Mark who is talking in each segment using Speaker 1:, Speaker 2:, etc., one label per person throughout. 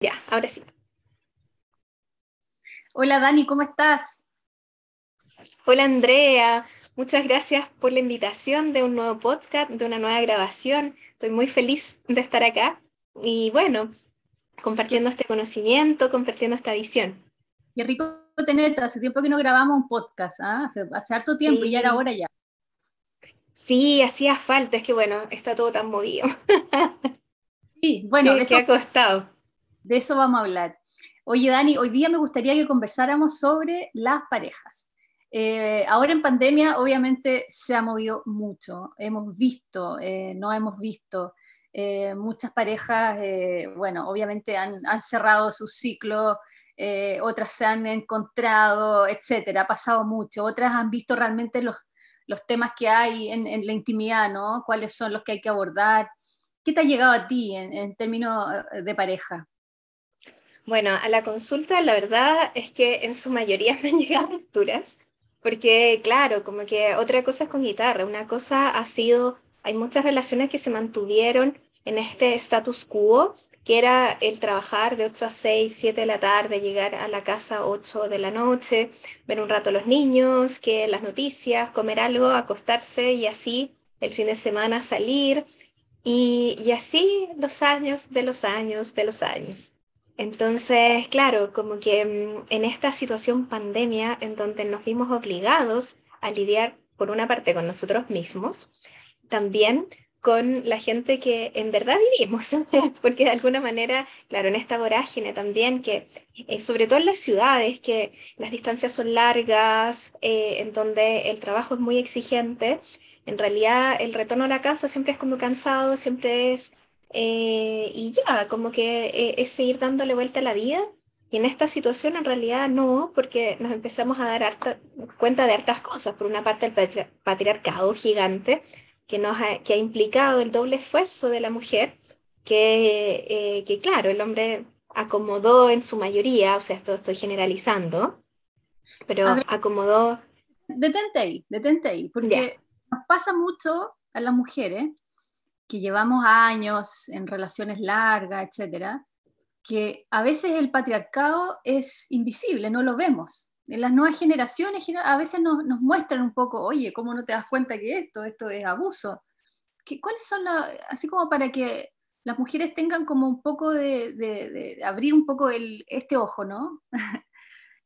Speaker 1: Ya, ahora sí.
Speaker 2: Hola Dani, ¿cómo estás?
Speaker 1: Hola Andrea, muchas gracias por la invitación de un nuevo podcast, de una nueva grabación. Estoy muy feliz de estar acá y bueno, compartiendo este conocimiento, compartiendo esta visión.
Speaker 2: Qué rico tenerte, hace tiempo que no grabamos un podcast, ¿ah? hace, harto tiempo y ya era hora ya.
Speaker 1: Sí, hacía falta, es que bueno, está todo tan movido.
Speaker 2: Sí, bueno,
Speaker 1: ¿Qué, eso, ha costado?
Speaker 2: De eso vamos a hablar. Oye, Dani, hoy día me gustaría que conversáramos sobre las parejas. Eh, ahora en pandemia, obviamente, se ha movido mucho. Hemos visto, eh, no hemos visto. Eh, muchas parejas, bueno, obviamente han, cerrado su ciclo, otras se han encontrado, etcétera. Ha pasado mucho. Otras han visto realmente los, los temas que hay en, en, la intimidad, ¿no? Cuáles son los que hay que abordar. ¿Qué te ha llegado a ti en, términos eh, de pareja?
Speaker 1: Bueno, a la consulta la verdad es que en su mayoría me han llegado lecturas, porque claro, como que otra cosa es con guitarra, una cosa ha sido, hay muchas relaciones que se mantuvieron en este status quo, que era el trabajar de 8 a 6, 7 de la tarde, llegar a la casa 8 de la noche, ver un rato a los niños, que las noticias, comer algo, acostarse y así el fin de semana salir, y, así los años de los años de los años. Entonces, claro, como que mm, en esta situación pandemia en donde nos vimos obligados a lidiar por una parte con nosotros mismos, también con la gente que en verdad vivimos, porque de alguna manera, claro, en esta vorágine también, que eh, sobre todo en las ciudades, que las distancias son largas, eh, en donde el trabajo es muy exigente, en realidad el retorno a la casa siempre es como cansado, siempre es, eh, y ya, como que eh, es seguir dándole vuelta a la vida. Y en esta situación en realidad no, porque nos empezamos a dar cuenta de hartas cosas. Por una parte el patriarcado gigante, que, nos ha, que ha implicado el doble esfuerzo de la mujer, que, eh, que claro, el hombre acomodó en su mayoría, o sea, esto estoy generalizando, pero acomodó...
Speaker 2: Detente ahí, detente ahí, porque nos pasa mucho a las mujeres que llevamos años en relaciones largas, etcétera, que a veces el patriarcado es invisible, no lo vemos. En las nuevas generaciones a veces nos, muestran un poco, oye, ¿cómo no te das cuenta que esto, esto es abuso? ¿Qué, ¿Cuáles son las, así como para que las mujeres tengan como un poco de, abrir un poco este ojo, ¿no?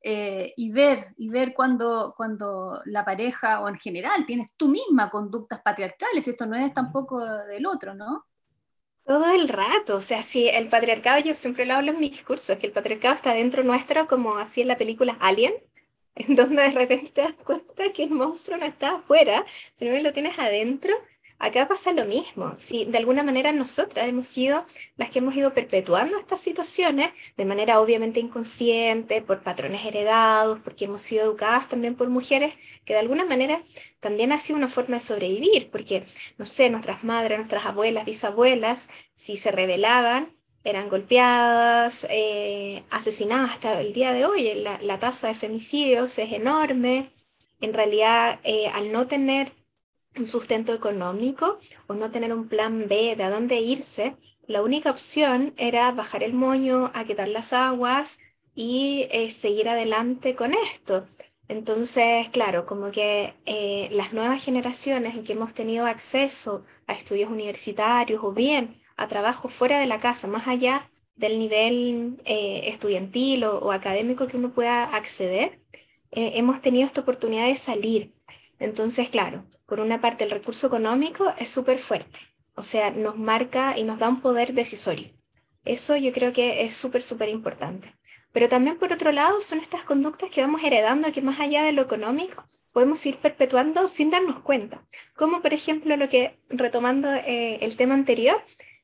Speaker 2: Eh, y ver, y ver cuando, cuando la pareja o en general tienes tú misma conductas patriarcales, esto no es tampoco del otro, ¿no?
Speaker 1: Todo el rato, o sea, si el patriarcado, yo siempre lo hablo en mis discursos, que el patriarcado está dentro nuestro como así en la película Alien, en donde de repente te das cuenta que el monstruo no está afuera, sino que lo tienes adentro Acá pasa lo mismo. Si de alguna manera nosotras hemos sido las que hemos ido perpetuando estas situaciones de manera obviamente inconsciente, por patrones heredados, porque hemos sido educadas también por mujeres que de alguna manera también ha sido una forma de sobrevivir, porque, no sé, nuestras madres, nuestras abuelas, bisabuelas, si se rebelaban, eran golpeadas, eh, asesinadas hasta el día de hoy. La, tasa de femicidios es enorme. En realidad, eh, al no tener un sustento económico o no tener un plan B de a dónde irse, la única opción era bajar el moño, a quitar las aguas y eh, seguir adelante con esto. Entonces, claro, como que eh, las nuevas generaciones en que hemos tenido acceso a estudios universitarios o bien a trabajo fuera de la casa, más allá del nivel eh, estudiantil o, académico que uno pueda acceder, hemos tenido esta oportunidad de salir entonces, claro, por una parte el recurso económico es súper fuerte, o sea, nos marca y nos da un poder decisorio. Eso yo creo que es súper, súper importante. Pero también por otro lado son estas conductas que vamos heredando que más allá de lo económico podemos ir perpetuando sin darnos cuenta. Como por ejemplo lo que, retomando eh, el tema anterior,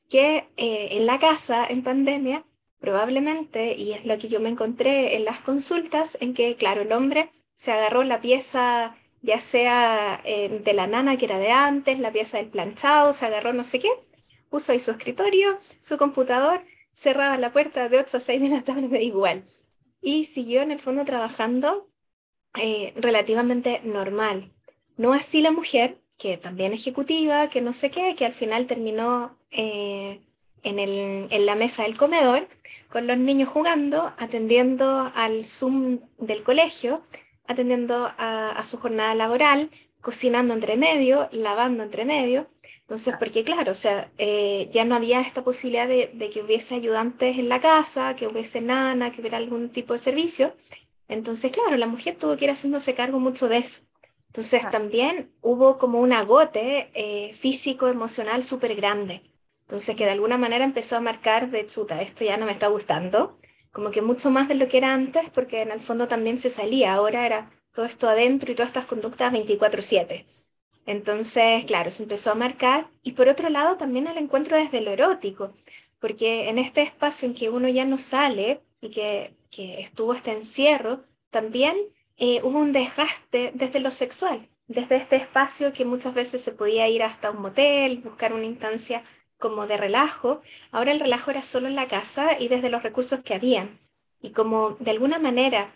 Speaker 1: que eh, en la casa, en pandemia, probablemente, y es lo que yo me encontré en las consultas, en que, claro, el hombre se agarró la pieza ya sea eh, de la nana que era de antes, la pieza del planchado, se agarró no sé qué, puso ahí su escritorio, su computador, cerraba la puerta de 8 a 6 de la tarde igual. Y siguió en el fondo trabajando eh, relativamente normal. No así la mujer, que también ejecutiva, que no sé qué, que al final terminó eh, en, el, en la mesa del comedor, con los niños jugando, atendiendo al Zoom del colegio, atendiendo a, su jornada laboral, cocinando entre medio, lavando entre medio. Entonces, porque claro, o sea, eh, ya no había esta posibilidad de, de, que hubiese ayudantes en la casa, que hubiese nana, que hubiera algún tipo de servicio. Entonces, claro, la mujer tuvo que ir haciéndose cargo mucho de eso. Entonces, también hubo como un agote eh, físico, emocional súper grande. Entonces, que de alguna manera empezó a marcar de chuta, esto ya no me está gustando, como que mucho más de lo que era antes, porque en el fondo también se salía, ahora era todo esto adentro y todas estas conductas 24/7. Entonces, claro, se empezó a marcar y por otro lado también el encuentro desde lo erótico, porque en este espacio en que uno ya no sale y que, que estuvo este encierro, también eh, hubo un desgaste desde lo sexual, desde este espacio que muchas veces se podía ir hasta un motel, buscar una instancia como de relajo, ahora el relajo era solo en la casa y desde los recursos que habían. Y como de alguna manera,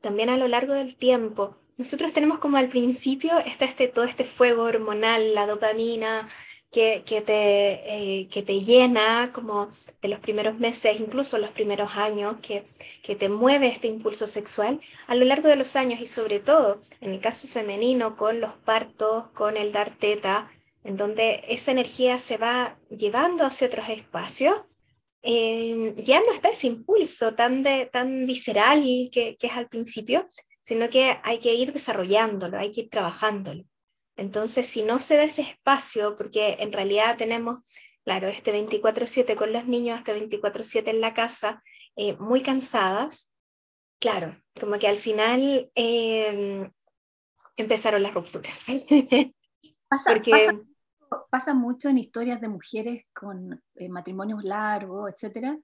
Speaker 1: también a lo largo del tiempo, nosotros tenemos como al principio este, todo este fuego hormonal, la dopamina, que, que, te, eh, que te llena como de los primeros meses, incluso los primeros años, que, que te mueve este impulso sexual a lo largo de los años y sobre todo en el caso femenino con los partos, con el dar teta, en donde esa energía se va llevando hacia otros espacios, eh, ya no está ese impulso tan, de, tan visceral que, que es al principio, sino que hay que ir desarrollándolo, hay que ir trabajándolo. Entonces, si no se da ese espacio, porque en realidad tenemos, claro, este 24/7 con los niños, este 24/7 en la casa, eh, muy cansadas, claro, como que al final eh, empezaron las rupturas.
Speaker 2: Pasa, porque pasa mucho en historias de mujeres con eh, matrimonios largos, etcétera,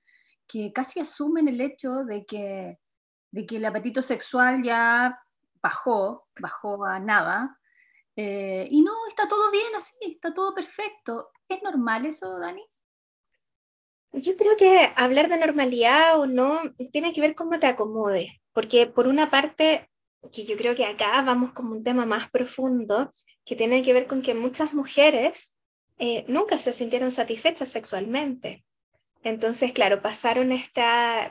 Speaker 2: que casi asumen el hecho de que, de que el apetito sexual ya bajó, bajó a nada, eh, y no, está todo bien así, está todo perfecto. ¿Es normal eso, Dani?
Speaker 1: Yo creo que hablar de normalidad o no tiene que ver cómo te acomode, porque por una parte que yo creo que acá vamos como un tema más profundo, que tiene que ver con que muchas mujeres eh, nunca se sintieron satisfechas sexualmente. Entonces, claro, pasaron este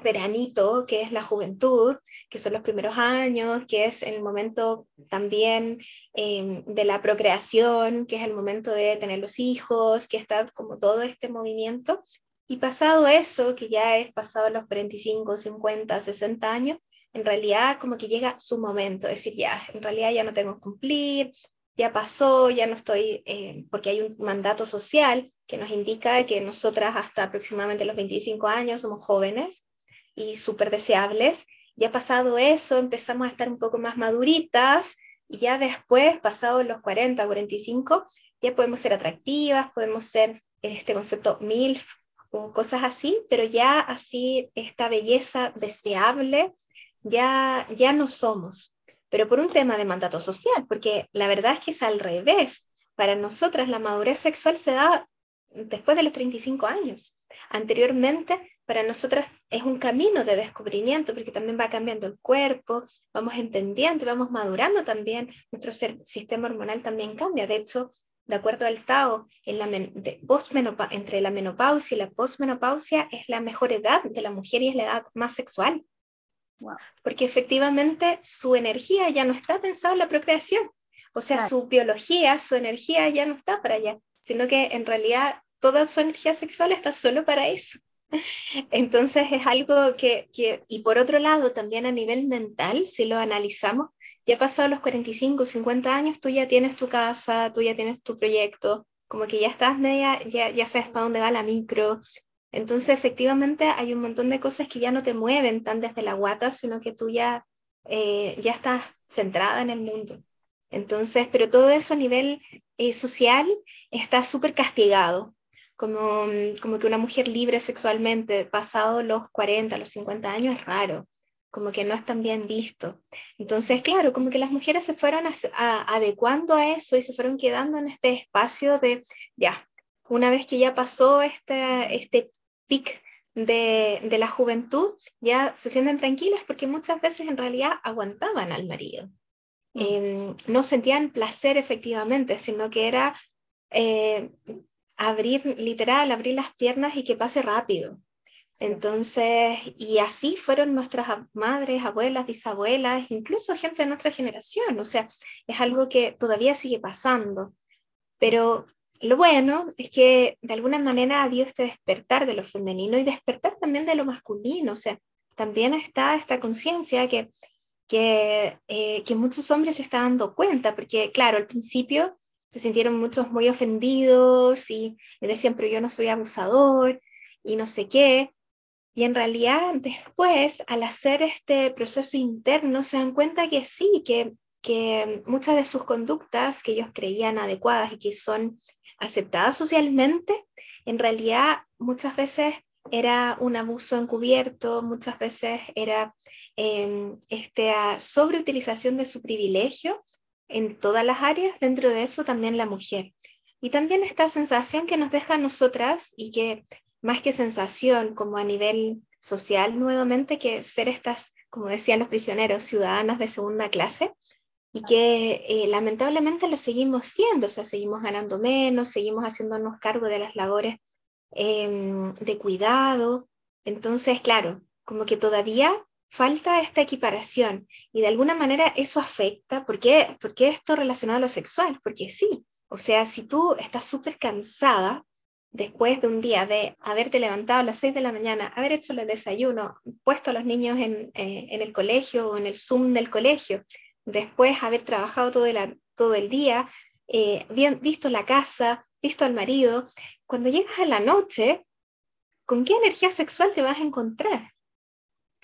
Speaker 1: veranito, que es la juventud, que son los primeros años, que es el momento también em, de la procreación, que es el momento de tener los hijos, que está como todo este movimiento. Y pasado eso, que ya es pasado los 45, 50, 60 años, en realidad como que llega su momento, es decir, ya, en realidad ya no tengo que cumplir, ya pasó, ya no estoy, eh, porque hay un mandato social que nos indica que nosotras hasta aproximadamente los 25 años somos jóvenes y súper deseables. Ya pasado eso, empezamos a estar un poco más maduritas y ya después, pasado los 40, 45, ya podemos ser atractivas, podemos ser este concepto MILF o cosas así, pero ya así esta belleza deseable ya, ya no somos, pero por un tema de mandato social, porque la verdad es que es al revés. Para nosotras la madurez sexual se da después de los 35 años. Anteriormente, para nosotras es un camino de descubrimiento, porque también va cambiando el cuerpo, vamos entendiendo, vamos madurando también, nuestro sistema hormonal también cambia. De hecho, de acuerdo al Tao, entre la menopausia y la posmenopausia es la mejor edad de la mujer y es la edad más sexual. Porque efectivamente su energía ya no está pensada en la procreación. O sea, su biología, su energía ya no está para allá, sino que en realidad toda su energía sexual está solo para eso. Entonces es algo que, que, y por otro lado, también a nivel mental, si lo analizamos, ya pasado los 45, 50 años, tú ya tienes tu casa, tú ya tienes tu proyecto, como que ya estás media, ya, ya sabes para dónde va la micro, entonces, efectivamente, hay un montón de cosas que ya no te mueven tan desde la guata, sino que tú ya, eh, ya estás centrada en el mundo. Entonces, pero todo eso a nivel eh, social está súper castigado, como, como que una mujer libre sexualmente pasado los 40, los 50 años es raro, como que no es tan bien visto. Entonces, claro, como que las mujeres se fueron adecuando a eso y se fueron quedando en este espacio de, ya, una vez que ya pasó este, este pic de, de, la juventud, ya se sienten tranquilas porque muchas veces en realidad aguantaban al marido. Em, no sentían placer efectivamente, sino que era, eh, abrir, literal, abrir las piernas y que pase rápido. Entonces, y así fueron nuestras madres, abuelas, bisabuelas, incluso gente de nuestra generación. O sea, es algo que todavía sigue pasando. Pero lo bueno es que de alguna manera ha habido este despertar de lo femenino y despertar también de lo masculino. O sea, también está esta conciencia que, que, eh, que muchos hombres se están dando cuenta, porque claro, al principio se sintieron muchos muy ofendidos y, decían, pero yo no soy abusador y no sé qué. Y en realidad después, al hacer este proceso interno, se dan cuenta que sí, que, que muchas de sus conductas que ellos creían adecuadas y que son aceptadas socialmente, en realidad muchas veces era un abuso encubierto, muchas veces era eh, esta sobreutilización de su privilegio en todas las áreas, dentro de eso también la mujer. Y también esta sensación que nos deja nosotras y que más que sensación, como a nivel social nuevamente, que ser estas, como decían los prisioneros, ciudadanas de segunda clase, y que eh, lamentablemente lo seguimos siendo, o sea, seguimos ganando menos, seguimos haciéndonos cargo de las labores em, de cuidado. Entonces, claro, como que todavía falta esta equiparación y de alguna manera eso afecta. ¿Por qué, ¿Por esto relacionado a lo sexual? Porque sí, o sea, si tú estás súper cansada, después de un día de haberte levantado a las 6 de la mañana, haber hecho el desayuno, puesto a los niños en, eh, en el colegio o en el Zoom del colegio, después haber trabajado todo el, todo el día, eh, bien, visto la casa, visto al marido, cuando llegas a la noche, ¿con qué energía sexual te vas a encontrar?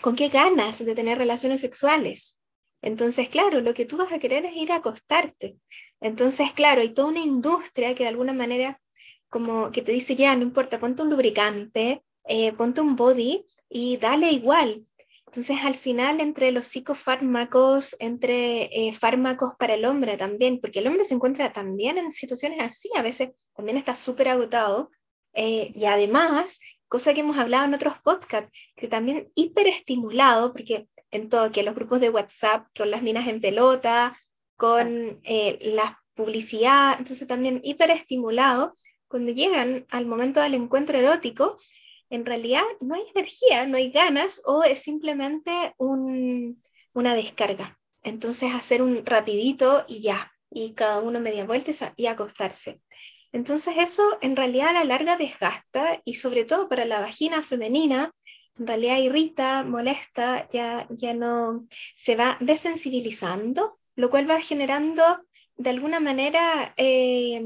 Speaker 1: ¿Con qué ganas de tener relaciones sexuales? Entonces, claro, lo que tú vas a querer es ir a acostarte. Entonces, claro, hay toda una industria que de alguna manera como que te dice, ya, no importa, ponte un lubricante, eh, ponte un body y dale igual. Entonces, al final, entre los psicofármacos, entre eh, fármacos para el hombre también, porque el hombre se encuentra también en situaciones así, a veces también está súper agotado, eh, y además, cosa que hemos hablado en otros podcasts, que también hiperestimulado, porque en todo, que los grupos de WhatsApp, con las minas en pelota, con la publicidad, entonces también hiperestimulado, cuando llegan al momento del encuentro erótico, en realidad no hay energía, no hay ganas o es simplemente una descarga. Entonces hacer un rapidito y ya, y cada uno media vuelta y acostarse. Entonces eso en realidad a la larga desgasta y sobre todo para la vagina femenina, en realidad irrita, molesta, ya, ya no se va desensibilizando, lo cual va generando de alguna manera eh,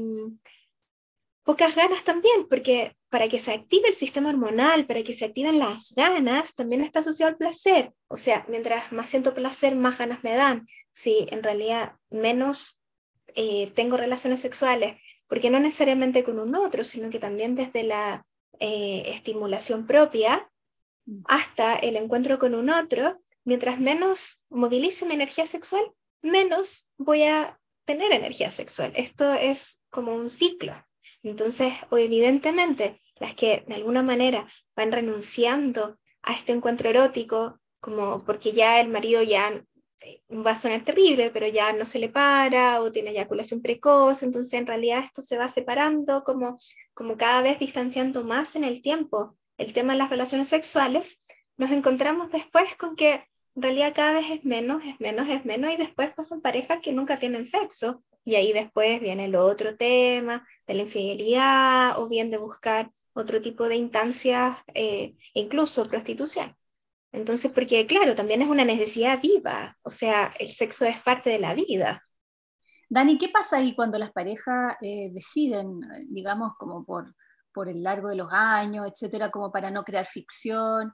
Speaker 1: pocas ganas también, porque para que se active el sistema hormonal, para que se activen las ganas, también está asociado al placer. O sea, mientras más siento placer, más ganas me dan. Si en realidad menos eh, tengo relaciones sexuales, porque no necesariamente con un otro, sino que también desde la eh, estimulación propia hasta el encuentro con un otro, mientras menos movilice mi energía sexual, menos voy a tener energía sexual. Esto es como un ciclo. Entonces, evidentemente, las que de alguna manera van renunciando a este encuentro erótico, como porque ya el marido ya eh, va a sonar terrible, pero ya no se le para o tiene eyaculación precoz, entonces en realidad esto se va separando como, como cada vez distanciando más en el tiempo. El tema de las relaciones sexuales, nos encontramos después con que en realidad cada vez es menos, es menos, es menos, y después pasan parejas que nunca tienen sexo, y ahí después viene el otro tema de la infidelidad o bien de buscar otro tipo de instancias, eh, incluso prostitución. Entonces, porque claro, también es una necesidad viva, o sea, el sexo es parte de la vida.
Speaker 2: Dani, ¿qué pasa ahí cuando las parejas eh, deciden, digamos, como por, por el largo de los años, etcétera, como para no crear ficción,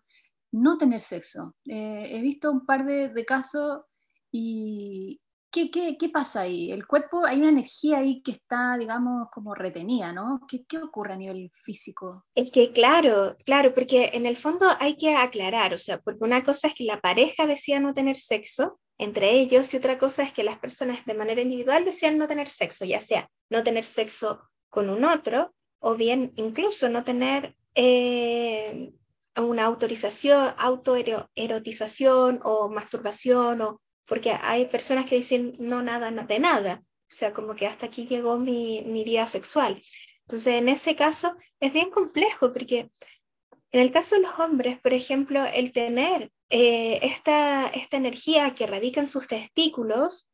Speaker 2: no tener sexo? Eh, he visto un par de, de casos y, ¿Qué, qué, qué pasa ahí? El cuerpo, hay una energía ahí que está, digamos, como retenida, ¿no? ¿Qué, ¿Qué ocurre a nivel físico?
Speaker 1: Es que claro, claro, porque en el fondo hay que aclarar, o sea, porque una cosa es que la pareja decía no tener sexo entre ellos y otra cosa es que las personas de manera individual decían no tener sexo, ya sea no tener sexo con un otro o bien incluso no tener eh, una autorización, autoerotización o masturbación o porque hay personas que dicen no nada, de nada, o sea, como que hasta aquí llegó mi, mi vida sexual. Entonces, en ese caso es bien complejo porque en el caso de los hombres, por ejemplo, el tener eh, esta, esta energía que radica en sus testículos,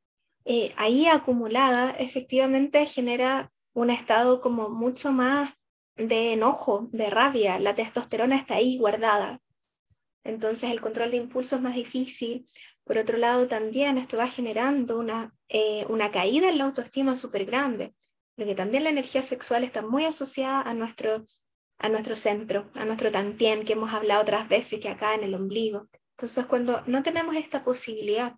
Speaker 1: eh, ahí acumulada, efectivamente genera un estado como mucho más de enojo, de rabia. La testosterona está ahí guardada. Entonces el control de impulso es más difícil. Por otro lado, también esto va generando una, eh, una caída en la autoestima súper grande, porque también la energía sexual está muy asociada a nuestro, a nuestro centro, a nuestro tantien, que hemos hablado otras veces, que acá en el ombligo. Entonces, cuando no tenemos esta posibilidad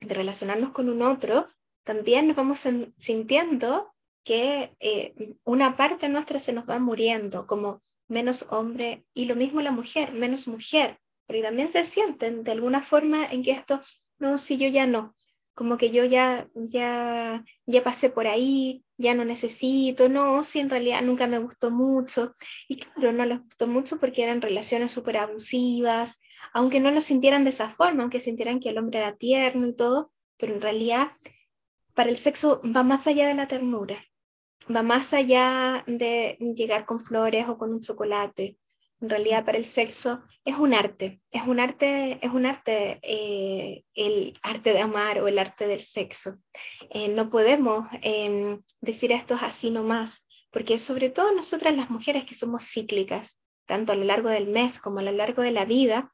Speaker 1: de relacionarnos con un otro, también nos vamos sintiendo que eh, una parte nuestra se nos va muriendo, como menos hombre, y lo mismo la mujer, menos mujer, porque también se sienten de alguna forma en que esto, no, si yo ya no, como que yo ya, ya, ya pasé por ahí, ya no necesito, no, si en realidad nunca me gustó mucho. Y claro, no les gustó mucho porque eran relaciones súper abusivas, aunque no lo sintieran de esa forma, aunque sintieran que el hombre era tierno y todo, pero en realidad para el sexo va más allá de la ternura, va más allá de llegar con flores o con un chocolate. En realidad para el sexo es un arte, es un arte, es un arte, eh, el arte de amar o el arte del sexo. Eh, no podemos em, decir esto así nomás, porque sobre todo nosotras las mujeres que somos cíclicas, tanto a lo largo del mes como a lo largo de la vida,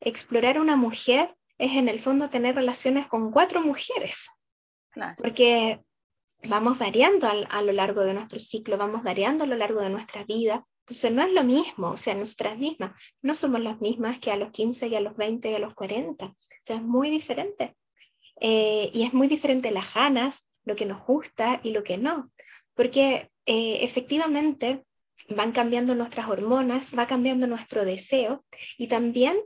Speaker 1: explorar una mujer es en el fondo tener relaciones con cuatro mujeres, porque vamos variando a, lo largo de nuestro ciclo, vamos variando a lo largo de nuestra vida. Entonces no es lo mismo, o sea, nosotras mismas no somos las mismas que a los 15 y a los 20 y a los 40, o sea, es muy diferente. Eh, y es muy diferente las ganas, lo que nos gusta y lo que no, porque eh, efectivamente van cambiando nuestras hormonas, va cambiando nuestro deseo y también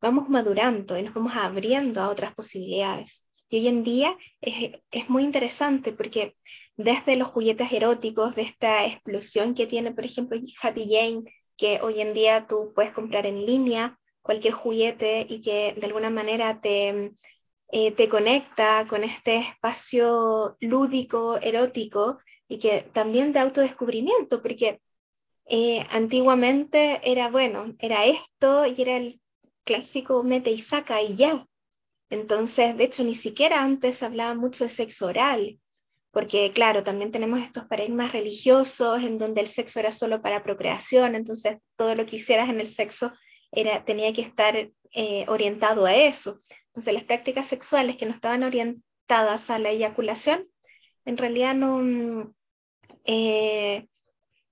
Speaker 1: vamos madurando y nos vamos abriendo a otras posibilidades. Y hoy en día es, es muy interesante porque desde los juguetes eróticos, de esta explosión que tiene, por ejemplo, Happy Jane, que hoy en día tú puedes comprar en línea cualquier juguete y que de alguna manera te, eh, te conecta con este espacio lúdico, erótico y que también de autodescubrimiento, porque eh, antiguamente era, bueno, era esto y era el clásico mete y saca y ya. Entonces, de hecho, ni siquiera antes hablaba mucho de sexo oral, porque claro, también tenemos estos paradigmas religiosos en donde el sexo era solo para procreación, entonces todo lo que hicieras en el sexo era, tenía que estar eh, orientado a eso. Entonces, las prácticas sexuales que no estaban orientadas a la eyaculación, en realidad no eh,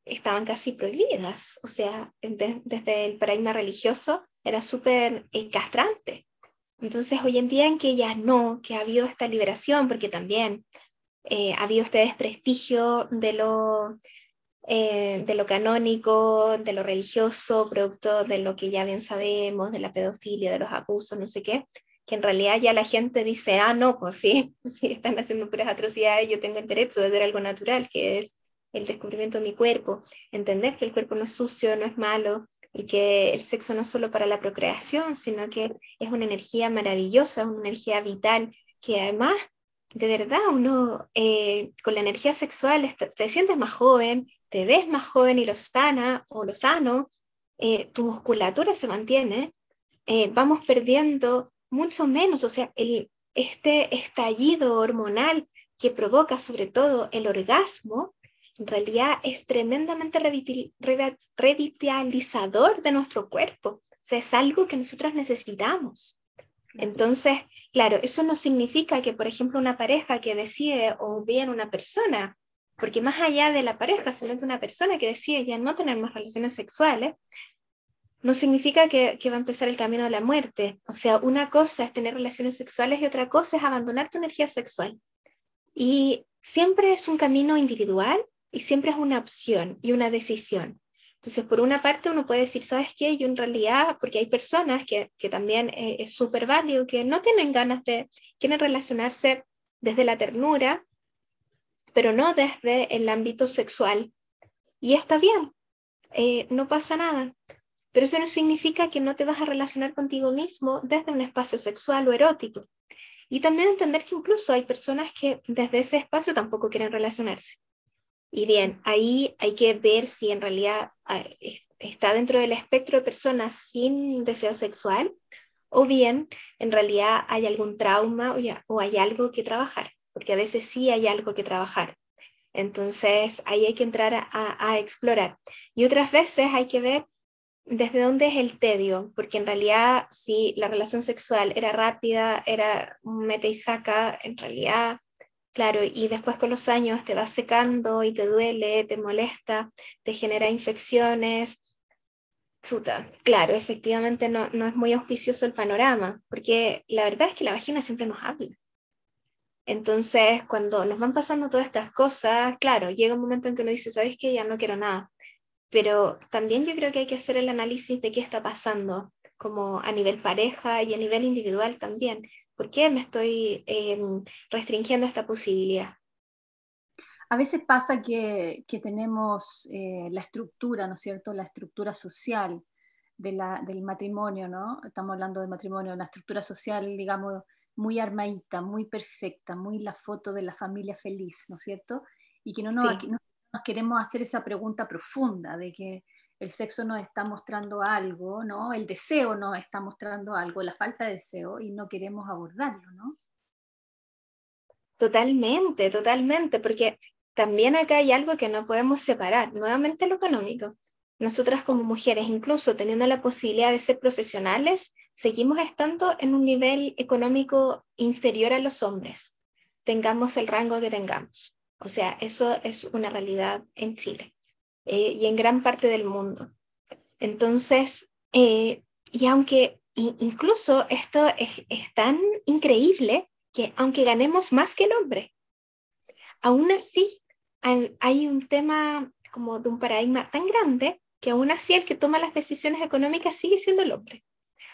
Speaker 1: estaban casi prohibidas, o sea, desde el paradigma religioso era súper eh, castrante. Entonces, hoy en día en que ya no, que ha habido esta liberación, porque también eh, ha habido este desprestigio de lo, eh, de lo canónico, de lo religioso, producto de lo que ya bien sabemos, de la pedofilia, de los abusos, no sé qué, que en realidad ya la gente dice, ah, no, pues sí, sí, están haciendo puras atrocidades, yo tengo el derecho de ver algo natural, que es el descubrimiento de mi cuerpo, entender que el cuerpo no es sucio, no es malo, y que el sexo no es solo para la procreación, sino que es una energía maravillosa, una energía vital, que además, de verdad, uno eh, con la energía sexual te, sientes más joven, te ves más joven y lo sana o lo sano, eh, tu musculatura se mantiene, eh, vamos perdiendo mucho menos, o sea, el, este estallido hormonal que provoca sobre todo el orgasmo, en realidad es tremendamente revitalizador de nuestro cuerpo. O sea, es algo que nosotros necesitamos. Entonces, claro, eso no significa que, por ejemplo, una pareja que decide o bien una persona, porque más allá de la pareja, sino que una persona que decide ya no tener más relaciones sexuales, no significa que, que, va a empezar el camino de la muerte. O sea, una cosa es tener relaciones sexuales y otra cosa es abandonar tu energía sexual. Y siempre es un camino individual y siempre es una opción y una decisión. Entonces, por una parte, uno puede decir, ¿sabes qué? Yo en realidad, porque hay personas que, que también eh, es súper válido, que no tienen ganas de, quieren relacionarse desde la ternura, pero no desde el ámbito sexual. Y está bien, eh, no pasa nada. Pero eso no significa que no te vas a relacionar contigo mismo desde un espacio sexual o erótico. Y también entender que incluso hay personas que desde ese espacio tampoco quieren relacionarse Y bien, ahí hay que ver si en realidad está dentro del espectro de personas sin deseo sexual o bien en realidad hay algún trauma o hay algo que trabajar, porque a veces sí hay algo que trabajar. Entonces ahí hay que entrar a, explorar. Y otras veces hay que ver desde dónde es el tedio, porque en realidad si la relación sexual era rápida, era mete y saca, en realidad, claro, y después con los años te va secando y te duele, te molesta, te genera infecciones. Chuta, claro, efectivamente no, no es muy auspicioso el panorama, porque la verdad es que la vagina siempre nos habla. Entonces, cuando nos van pasando todas estas cosas, claro, llega un momento en que uno dice, ¿sabes qué? Ya no quiero nada pero también yo creo que hay que hacer el análisis de qué está pasando, como a nivel pareja y a nivel individual también. ¿Por qué me estoy em, restringiendo esta posibilidad?
Speaker 2: A veces pasa que, que tenemos eh, la estructura, ¿no es cierto? La estructura social de la, del matrimonio, ¿no? Estamos hablando de matrimonio, la estructura social, digamos, muy armadita, muy perfecta, muy la foto de la familia feliz, ¿no es cierto? Y que no, no, no queremos hacer esa pregunta profunda de que el sexo nos está mostrando algo, ¿no? El deseo nos está mostrando algo, la falta de deseo, y no queremos abordarlo, ¿no?
Speaker 1: Totalmente, totalmente, porque también acá hay algo que no podemos separar, nuevamente lo económico. Nosotras como mujeres, incluso teniendo la posibilidad de ser profesionales, seguimos estando en un nivel económico inferior a los hombres, tengamos el rango que tengamos. O sea, eso es una realidad en Chile eh, y en gran parte del mundo. Entonces, eh, y aunque incluso esto es, tan increíble que aunque ganemos más que el hombre, aún así hay un tema como de un paradigma tan grande que aún así el que toma las decisiones económicas sigue siendo el hombre,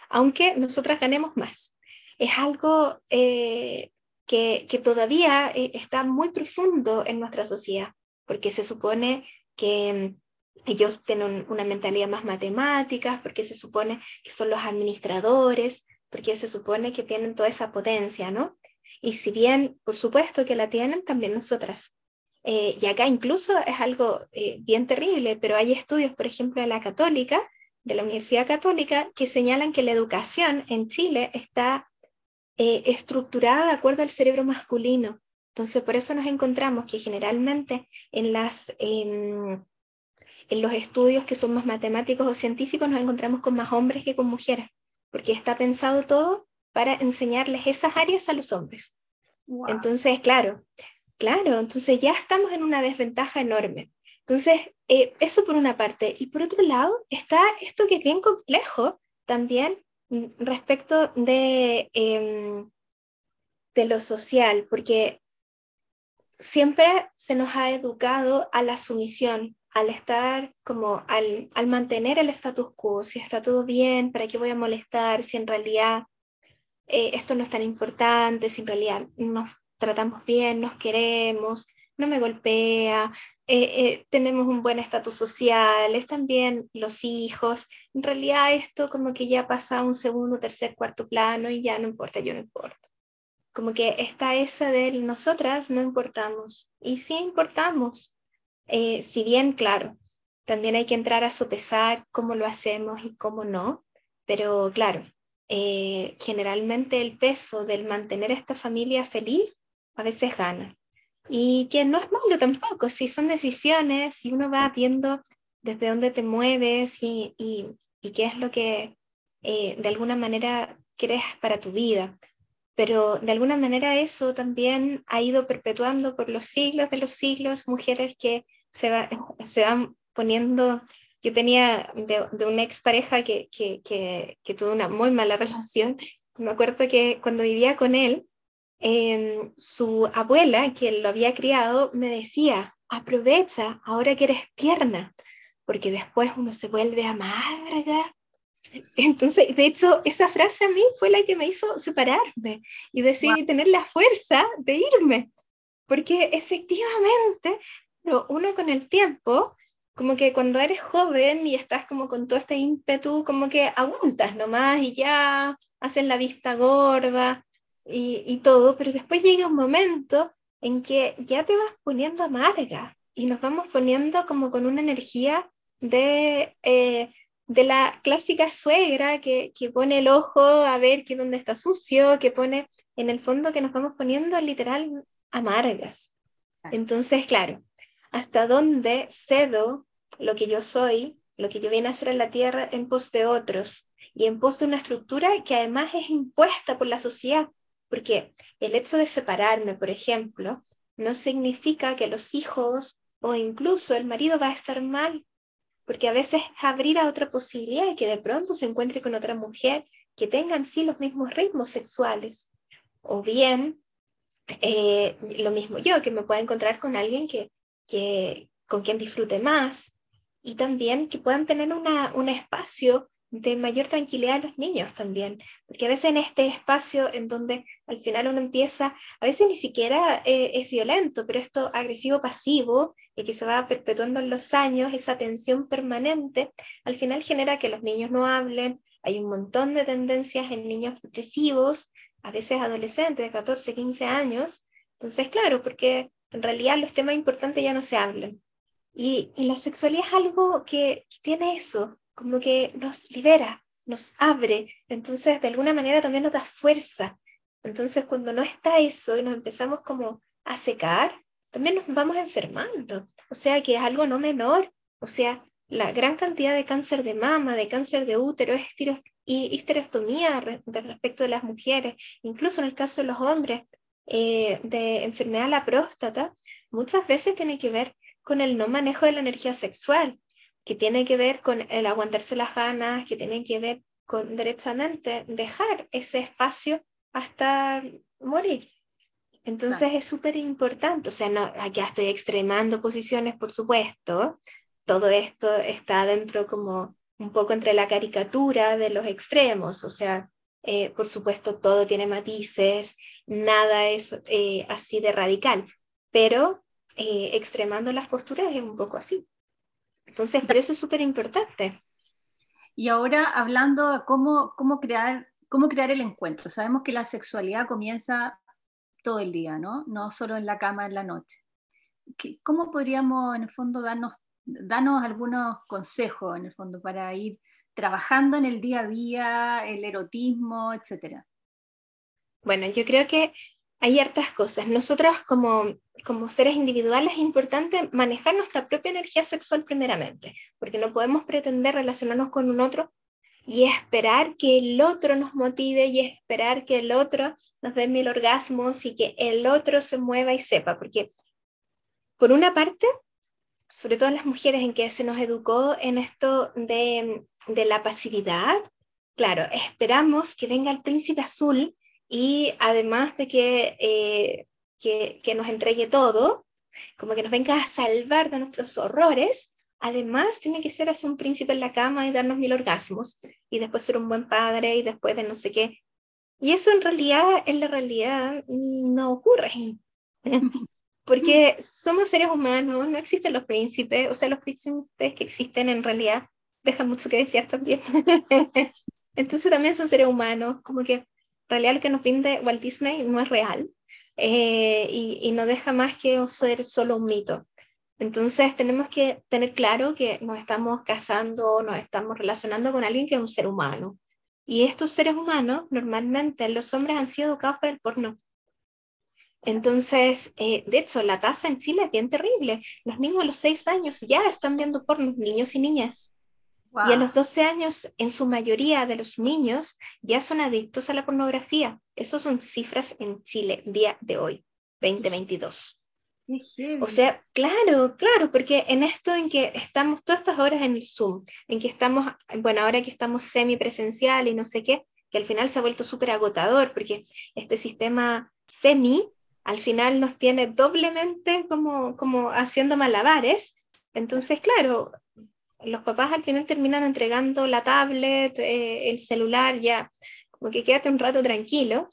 Speaker 1: aunque nosotras ganemos más. Es algo eh, que, todavía eh, está muy profundo en nuestra sociedad, porque se supone que ellos tienen una mentalidad más matemática, porque se supone que son los administradores, porque se supone que tienen toda esa potencia, ¿no? Y si bien, por supuesto que la tienen, también nosotras. Eh, y acá incluso es algo eh, bien terrible, pero hay estudios, por ejemplo, de la católica, de la Universidad Católica, que señalan que la educación en Chile está eh, estructurada de acuerdo al cerebro masculino. Entonces, por eso nos encontramos que generalmente en, las, en los estudios que son más matemáticos o científicos nos encontramos con más hombres que con mujeres, porque está pensado todo para enseñarles esas áreas a los hombres. Entonces, claro, claro, entonces ya estamos en una desventaja enorme. Entonces, eh, eso por una parte. Y por otro lado, está esto que es bien complejo también, respecto de, em, de lo social, porque siempre se nos ha educado a la sumisión, al estar como al, al, mantener el status quo, si está todo bien, ¿para qué voy a molestar? Si en realidad eh, esto no es tan importante, si en realidad nos tratamos bien, nos queremos, no me golpea, eh, eh, tenemos un buen estatus social, están bien los hijos. En realidad esto como que ya pasa a un segundo, tercer, cuarto plano y ya no importa, yo no importo. Como que está esa de nosotras no importamos y sí importamos. Eh, si bien, claro, también hay que entrar a sopesar cómo lo hacemos y cómo no, pero claro, generalmente el peso del mantener a esta familia feliz a veces gana y que no es malo tampoco, si son decisiones, si uno va viendo desde dónde te mueves y, y, qué es lo que eh, de alguna manera crees para tu vida. Pero de alguna manera eso también ha ido perpetuando por los siglos de los siglos mujeres que se, va, se van poniendo yo tenía de, de una expareja que, que, tuvo una muy mala relación. Me acuerdo que cuando vivía con él, Em, su abuela, que lo había criado, me decía, aprovecha ahora que eres tierna, porque después uno se vuelve amarga. Entonces, de hecho, esa frase a mí fue la que me hizo separarme y decidir tener la fuerza de irme, porque efectivamente, uno con el tiempo, como que cuando eres joven y estás como con todo este ímpetu, como que aguantas nomás y ya hacen la vista gorda, y, todo, pero después llega un momento en que ya te vas poniendo amarga y nos vamos poniendo como con una energía de, eh, de la clásica suegra que, que, pone el ojo a ver que dónde está sucio, que pone en el fondo que nos vamos poniendo literal amargas. Entonces, claro, hasta dónde cedo lo que yo soy, lo que yo vine a hacer en la tierra en pos de otros y en pos de una estructura que además es impuesta por la sociedad, porque el hecho de separarme, por ejemplo, no significa que los hijos o incluso el marido va a estar mal, porque a veces abrir a otra posibilidad que de pronto se encuentre con otra mujer que tengan sí los mismos ritmos sexuales, o bien eh, lo mismo yo, que me pueda encontrar con alguien que, que, con quien disfrute más. Y también que puedan tener una, un espacio de mayor tranquilidad a los niños también, porque a veces en este espacio en donde al final uno empieza, a veces ni siquiera eh, es violento, pero esto agresivo-pasivo y que se va perpetuando en los años, esa tensión permanente, al final genera que los niños no hablen, hay un montón de tendencias en niños depresivos, a veces adolescentes de 14, 15 años, entonces claro, porque en realidad los temas importantes ya no se hablan. Y, la sexualidad es algo que, que tiene eso, como que nos libera, nos abre, entonces de alguna manera también nos da fuerza. Entonces cuando no está eso y nos empezamos como a secar, también nos vamos enfermando. O sea que es algo no menor. O sea, la gran cantidad de cáncer de mama, de cáncer de útero, y histerectomía respecto de las mujeres, incluso en el caso de los hombres, eh, de enfermedad de la próstata, muchas veces tiene que ver con el no manejo de la energía sexual que tiene que ver con el aguantarse las ganas, que tiene que ver con directamente dejar ese espacio hasta morir. Entonces es súper importante, o sea, no, aquí estoy extremando posiciones, por supuesto, todo esto está dentro como un poco entre la caricatura de los extremos, o sea, eh, por supuesto todo tiene matices, nada es eh, así de radical, pero eh, extremando las posturas es un poco así. Entonces, por eso es súper importante.
Speaker 2: Y ahora hablando de cómo, cómo, crear, cómo crear el encuentro. Sabemos que la sexualidad comienza todo el día, ¿no? No solo en la cama en la noche. ¿Cómo podríamos, en el fondo, darnos, darnos algunos consejos, en el fondo, para ir trabajando en el día a día, el erotismo, etcétera?
Speaker 1: Bueno, yo creo que hay hartas cosas. Nosotros como, como seres individuales es importante manejar nuestra propia energía sexual primeramente, porque no podemos pretender relacionarnos con un otro y esperar que el otro nos motive y esperar que el otro nos dé mil orgasmos y que el otro se mueva y sepa, porque por una parte, sobre todo las mujeres en que se nos educó en esto de, de la pasividad, claro, esperamos que venga el príncipe azul y además de que, eh, que, que, nos entregue todo, como que nos venga a salvar de nuestros horrores, además tiene que ser así un príncipe en la cama y darnos mil orgasmos, y después ser un buen padre y después de no sé qué. Y eso en realidad, en la realidad, no ocurre. Porque somos seres humanos, no existen los príncipes, o sea, los príncipes que existen en realidad dejan mucho que desear también. Entonces también son seres humanos, como que realidad lo que nos vende Walt Disney no es real eh, y, no deja más que ser solo un mito. Entonces tenemos que tener claro que nos estamos casando, nos estamos relacionando con alguien que es un ser humano. Y estos seres humanos, normalmente los hombres han sido educados por el porno. Entonces, eh, de hecho, la tasa en Chile es bien terrible. Los niños a los 6 años ya están viendo porno, niños y niñas. Y a los 12 años, en su mayoría de los niños ya son adictos a la pornografía. Esas son cifras en Chile, día de hoy, 2022. O sea, claro, claro, porque en esto en que estamos todas estas horas en el Zoom, en que estamos, bueno, ahora que estamos semipresencial y no sé qué, que al final se ha vuelto súper agotador, porque este sistema semi al final nos tiene doblemente como, como haciendo malabares. Entonces, claro, los papás al final terminan entregando la tablet, eh, el celular, ya como que quédate un rato tranquilo.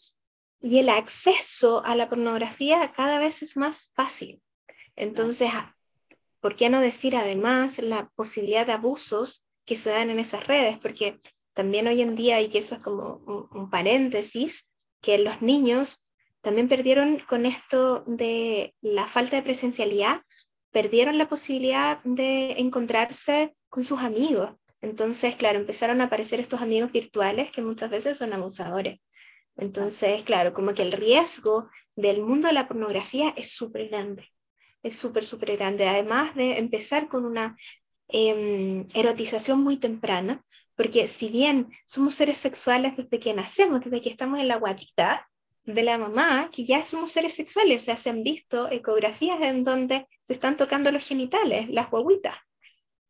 Speaker 1: Y el acceso a la pornografía cada vez es más fácil. Entonces, ¿por qué no decir además la posibilidad de abusos que se dan en esas redes? Porque también hoy en día, y que eso es como un, un paréntesis, que los niños también perdieron con esto de la falta de presencialidad, perdieron la posibilidad de encontrarse con sus amigos. Entonces, claro, empezaron a aparecer estos amigos virtuales que muchas veces son abusadores. Entonces, claro, como que el riesgo del mundo de la pornografía es súper grande, es súper, súper grande. Además de empezar con una em, erotización muy temprana, porque si bien somos seres sexuales desde que nacemos, desde que estamos en la guatita de la mamá, que ya somos seres sexuales, o sea, se han visto ecografías en donde se están tocando los genitales, las guaguitas.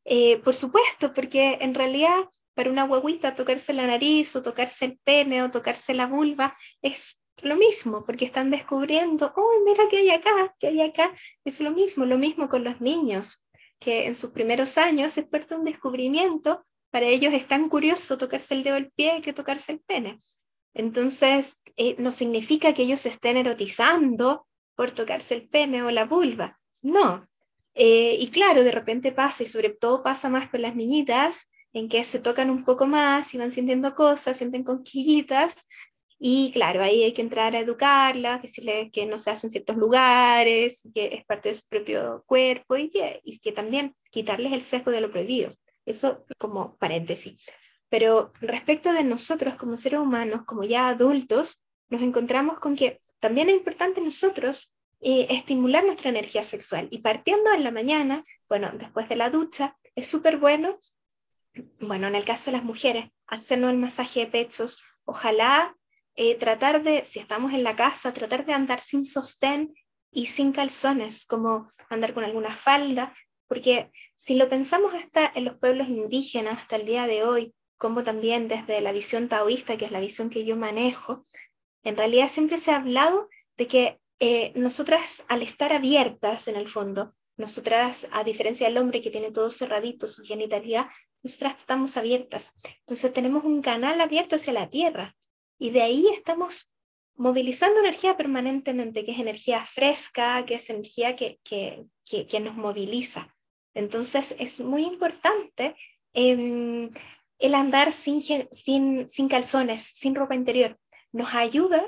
Speaker 1: Eh, por supuesto, porque en realidad para una guaguita tocarse la nariz o tocarse el pene o tocarse la vulva es lo mismo, porque están descubriendo, oh, mira qué hay acá, qué hay acá. Es lo mismo, lo mismo con los niños, que en sus primeros años es parte de un descubrimiento, para ellos es tan curioso tocarse el dedo del pie que tocarse el pene. Entonces, eh, no significa que ellos se estén erotizando por tocarse el pene o la vulva, no. Eh, y claro, de repente pasa, y sobre todo pasa más con las niñitas, en que se tocan un poco más y van sintiendo cosas, sienten conquillitas, y claro, ahí hay que entrar a educarlas, decirles que no se hace en ciertos lugares, que es parte de su propio cuerpo y que, y que también quitarles el sesgo de lo prohibido. Eso como paréntesis. Pero respecto de nosotros como seres humanos, como ya adultos, nos encontramos con que también es importante nosotros eh, estimular nuestra energía sexual. Y partiendo en la mañana, bueno, después de la ducha, es súper bueno bueno, en el caso de las mujeres, hacernos el masaje de pechos, ojalá eh, tratar de, si estamos en la casa, tratar de andar sin sostén y sin calzones, como andar con alguna falda, porque si lo pensamos hasta en los pueblos indígenas, hasta el día de hoy, como también desde la visión taoísta, que es la visión que yo manejo, en realidad siempre se ha hablado de que eh, nosotras al estar abiertas en el fondo, nosotras, a diferencia del hombre que tiene todo cerradito, su genitalidad, nosotras estamos abiertas. Entonces tenemos un canal abierto hacia la Tierra y de ahí estamos movilizando energía permanentemente, que es energía fresca, que es energía que, que, que, nos moviliza. Entonces es muy importante em, el andar sin, sin, sin calzones, sin ropa interior. Nos ayuda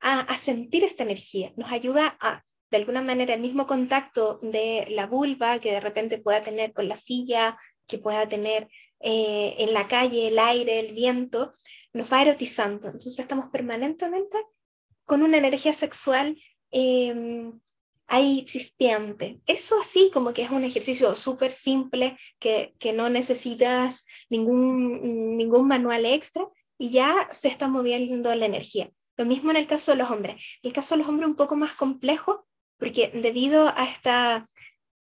Speaker 1: a, a sentir esta energía, nos ayuda a de alguna manera el mismo contacto de la vulva que de repente pueda tener con la silla, que pueda tener eh, en la calle, el aire, el viento, nos va erotizando. Entonces estamos permanentemente con una energía sexual eh, ahí chispeante. Eso así como que es un ejercicio súper simple que, que, no necesitas ningún, ningún manual extra y ya se está moviendo la energía. Lo mismo en el caso de los hombres. El caso de los hombres un poco más complejo porque debido a este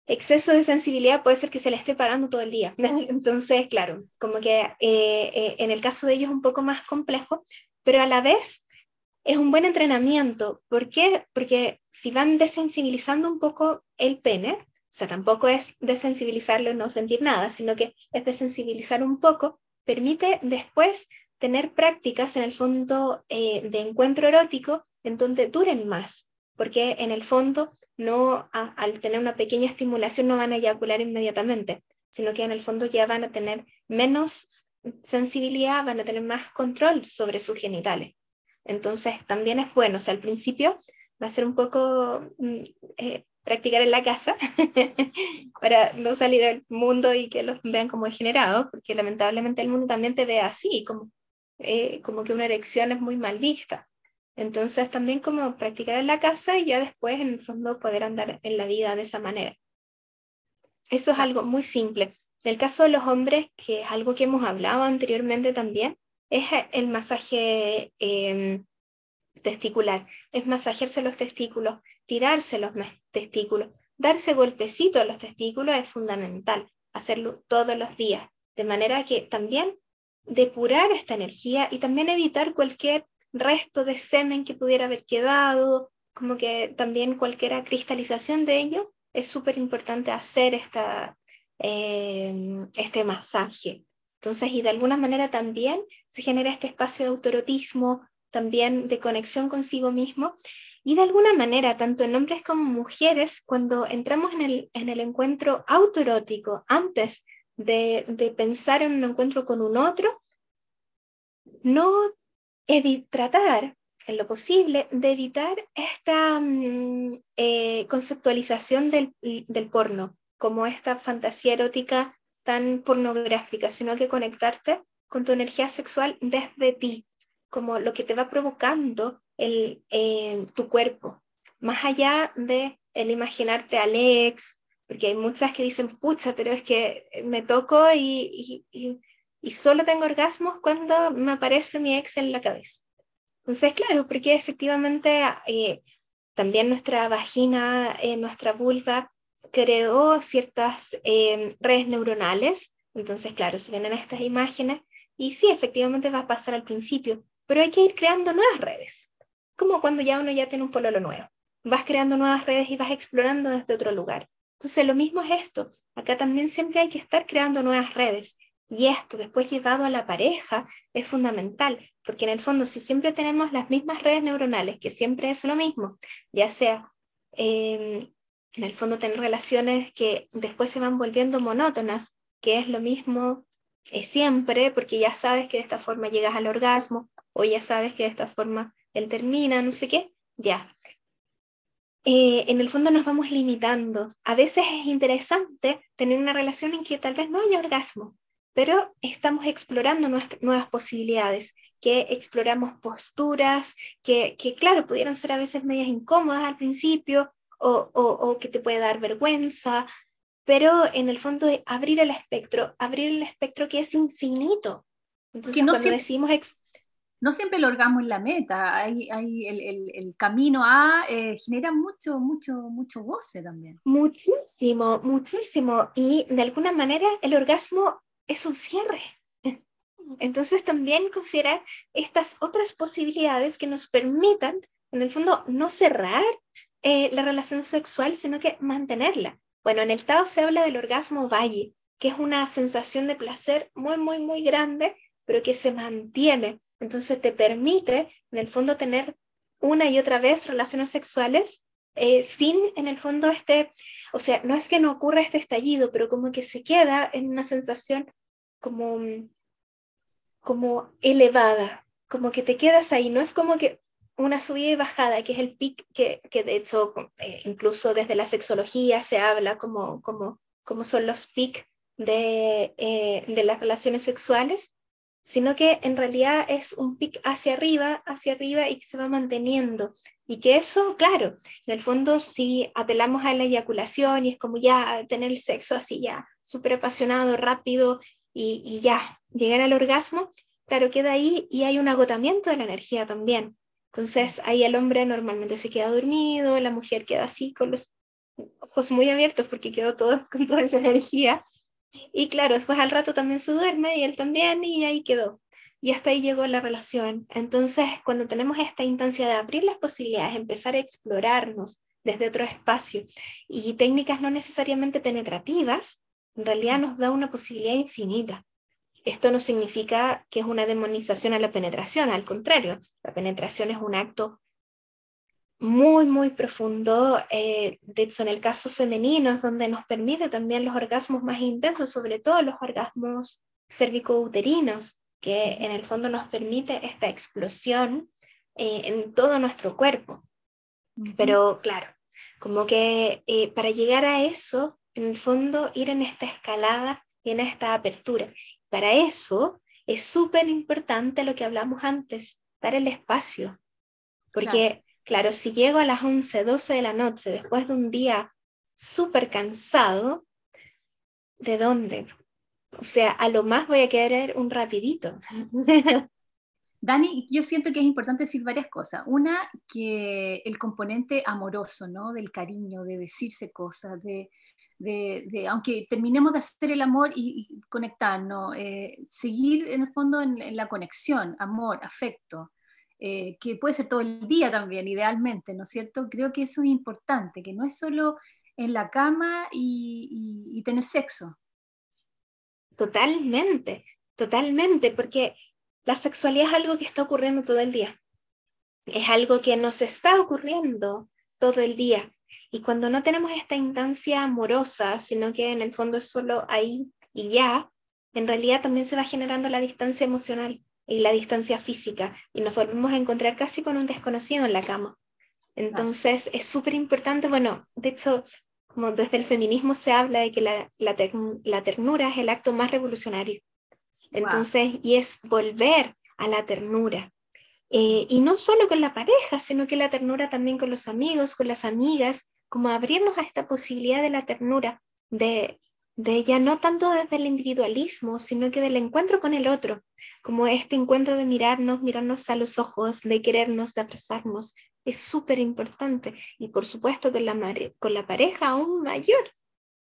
Speaker 1: exceso de sensibilidad puede ser que se le esté parando todo el día. Entonces, claro, como que eh, eh, en el caso de ellos es un poco más complejo, pero a la vez es un buen entrenamiento. ¿Por qué? Porque si van desensibilizando un poco el pene, o sea, tampoco es desensibilizarlo y no sentir nada, sino que es desensibilizar un poco, permite después tener prácticas en el fondo eh, de encuentro erótico en donde duren más, porque en el fondo no al tener una pequeña estimulación no van a eyacular inmediatamente, sino que en el fondo ya van a tener menos sensibilidad, van a tener más control sobre sus genitales. Entonces también es bueno, o sea, al principio va a ser un poco mm, eh, practicar en la casa para no salir al mundo y que los vean como degenerados, porque lamentablemente el mundo también te ve así, como, eh, como que una erección es muy mal vista. Entonces también como practicar en la casa y ya después en el fondo poder andar en la vida de esa manera. Eso es algo muy simple. En el caso de los hombres, que es algo que hemos hablado anteriormente también, es el masaje em, testicular. Es masajearse los testículos, tirarse los testículos, darse golpecito a los testículos es fundamental, hacerlo todos los días, de manera que también depurar esta energía y también evitar cualquier resto de semen que pudiera haber quedado, como que también cualquier cristalización de ello, es súper importante hacer esta, eh, este masaje. Entonces, y de alguna manera también se genera este espacio de autorotismo, también de conexión consigo mismo. Y de alguna manera, tanto en hombres como mujeres, cuando entramos en el, en el encuentro autoerótico, antes de, de pensar en un encuentro con un otro, no tratar en lo posible, de evitar esta mm, eh, conceptualización del, del porno como esta fantasía erótica tan pornográfica, sino que conectarte con tu energía sexual desde ti, como lo que te va provocando el, eh, tu cuerpo, más allá de el imaginarte a Alex, porque hay muchas que dicen, pucha, pero es que me toco y, solo tengo orgasmos cuando me aparece mi ex en la cabeza. Entonces, claro, porque efectivamente eh, también nuestra vagina, eh, nuestra vulva, creó ciertas eh, redes neuronales. Entonces, claro, se vienen estas imágenes y sí, efectivamente va a pasar al principio, pero hay que ir creando nuevas redes, como cuando ya uno ya tiene un pololo nuevo. Vas creando nuevas redes y vas explorando desde otro lugar. Entonces, lo mismo es esto. Acá también siempre hay que estar creando nuevas redes. Y esto, después llevado a la pareja, es fundamental, porque en el fondo, si siempre tenemos las mismas redes neuronales, que siempre es lo mismo, ya sea eh, en el fondo tener relaciones que después se van volviendo monótonas, que es lo mismo eh, siempre, porque ya sabes que de esta forma llegas al orgasmo, o ya sabes que de esta forma él termina, no sé qué, ya. Eh, en el fondo nos vamos limitando. A veces es interesante tener una relación en que tal vez no haya orgasmo, pero estamos explorando nuevas posibilidades, que exploramos posturas, que, que claro, pudieran ser a veces medias incómodas al principio, o, o, que te puede dar vergüenza, pero en el fondo es abrir el espectro, abrir el espectro que es infinito. Entonces, no cuando siempre, decimos...
Speaker 2: No siempre el orgasmo es la meta, hay, hay el, el, el, camino a eh, genera mucho, mucho, mucho goce también.
Speaker 1: Muchísimo, muchísimo. Y de alguna manera el orgasmo es un cierre. Entonces también considerar estas otras posibilidades que nos permitan, en el fondo, no cerrar eh, la relación sexual, sino que mantenerla. Bueno, en el Tao se habla del orgasmo valle, que es una sensación de placer muy, muy, muy grande, pero que se mantiene. Entonces te permite, en el fondo, tener una y otra vez relaciones sexuales eh, sin, en el fondo, este, o sea, no es que no ocurra este estallido, pero como que se queda en una sensación como, como elevada, como que te quedas ahí, no es como que una subida y bajada, que es el pic que, que de hecho eh, incluso desde la sexología se habla como, como, como son los pic de, eh, de las relaciones sexuales, sino que en realidad es un pic hacia arriba, hacia arriba y que se va manteniendo. Y que eso, claro, en el fondo si apelamos a la eyaculación y es como ya tener el sexo así ya, súper apasionado, rápido y, y ya, llegar al orgasmo, claro, queda ahí y hay un agotamiento de la energía también. Entonces ahí el hombre normalmente se queda dormido, la mujer queda así con los ojos muy abiertos porque quedó todo con toda esa energía. Y claro, después al rato también se duerme y él también y ahí quedó. Y hasta ahí llegó la relación. Entonces, cuando tenemos esta instancia de abrir las posibilidades, empezar a explorarnos desde otro espacio y técnicas no necesariamente penetrativas, en realidad nos da una posibilidad infinita. Esto no significa que es una demonización a la penetración, al contrario, la penetración es un acto muy, muy profundo. Eh, de hecho, en el caso femenino es donde nos permite también los orgasmos más intensos, sobre todo los orgasmos cervicouterinos, que en el fondo nos permite esta explosión eh, en todo nuestro cuerpo. Pero claro, como que eh, para llegar a eso, en el fondo, ir en esta escalada y en esta apertura. Para eso es súper importante lo que hablamos antes, dar el espacio. Porque, claro. Si llego a las 11, 12 de la noche después de un día súper cansado, ¿de dónde? O sea, a lo más voy a querer un rapidito.
Speaker 2: Dani, yo siento que es importante decir varias cosas. Una, que el componente amoroso, ¿no? Del cariño, de decirse cosas, de, de, aunque terminemos de hacer el amor y, conectarnos, eh, seguir en el fondo en, la conexión, amor, afecto, eh, que puede ser todo el día también, idealmente, ¿no es cierto? Creo que eso es importante, que no es solo en la cama y, tener sexo.
Speaker 1: Totalmente, totalmente, porque la sexualidad es algo que está ocurriendo todo el día. Es algo que nos está ocurriendo todo el día. Y cuando no tenemos esta instancia amorosa, sino que en el fondo es solo ahí y ya, en realidad también se va generando la distancia emocional. Y la distancia física y nos volvemos a encontrar casi con un desconocido en la cama. Entonces es súper importante, bueno, de hecho, como desde el feminismo se habla de que la, la, ternura es el acto más revolucionario. Entonces, y es volver a la ternura. Eh, y no solo con la pareja, sino que la ternura también con los amigos, con las amigas, como abrirnos a esta posibilidad de la ternura, de, de ella no tanto desde el individualismo, sino que del encuentro con el otro, como este encuentro de mirarnos, mirarnos a los ojos, de querernos, de abrazarnos, es súper importante. Y por supuesto con la, con la pareja aún mayor,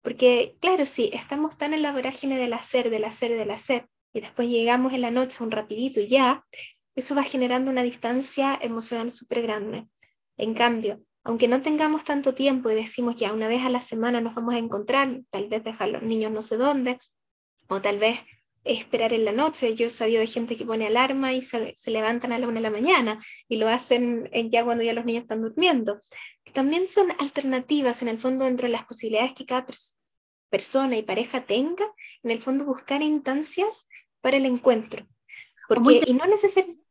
Speaker 1: porque claro, sí, estamos tan en la vorágine del hacer, del hacer, del hacer, y después llegamos en la noche un rapidito y ya, eso va generando una distancia emocional súper grande. En cambio, aunque no tengamos tanto tiempo y decimos ya una vez a la semana nos vamos a encontrar, tal vez dejar a los niños no sé dónde, o tal vez esperar en la noche. Yo he sabido de gente que pone alarma y se, levantan a la una de la mañana y lo hacen ya cuando ya los niños están durmiendo. También son alternativas en el fondo dentro de las posibilidades que cada persona y pareja tenga, en el fondo buscar instancias para el encuentro. Porque, y no necesariamente...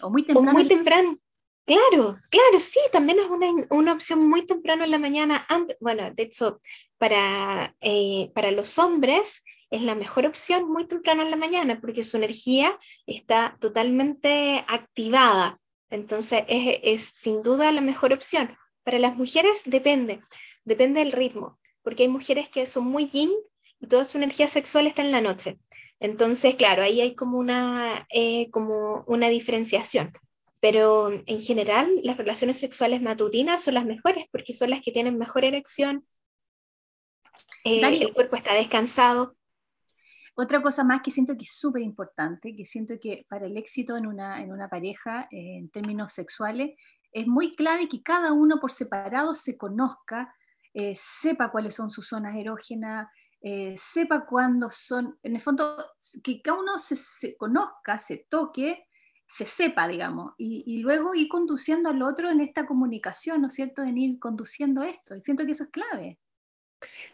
Speaker 1: O muy temprano. muy temprano. Claro, claro, sí, también es una, una opción muy temprano en la mañana. bueno, de hecho, para, eh, para los hombres es la mejor opción muy temprano en la mañana porque su energía está totalmente activada. Entonces, es, es sin duda la mejor opción. Para las mujeres depende, depende del ritmo, porque hay mujeres que son muy yin y toda su energía sexual está en la noche. Entonces, claro, ahí hay como una, eh, como una diferenciación pero en general las relaciones sexuales matutinas son las mejores porque son las que tienen mejor erección, eh, el cuerpo está descansado.
Speaker 2: Otra cosa más que siento que es súper importante, que siento que para el éxito en una, en una pareja, eh, en términos sexuales, es muy clave que cada uno por separado se conozca, eh, sepa cuáles son sus zonas erógenas, sepa cuándo son, en el fondo, que cada uno se, se conozca, se toque se sepa, digamos, y, luego ir conduciendo al otro en esta comunicación, ¿no es cierto?, en ir conduciendo esto. Y siento que eso es clave.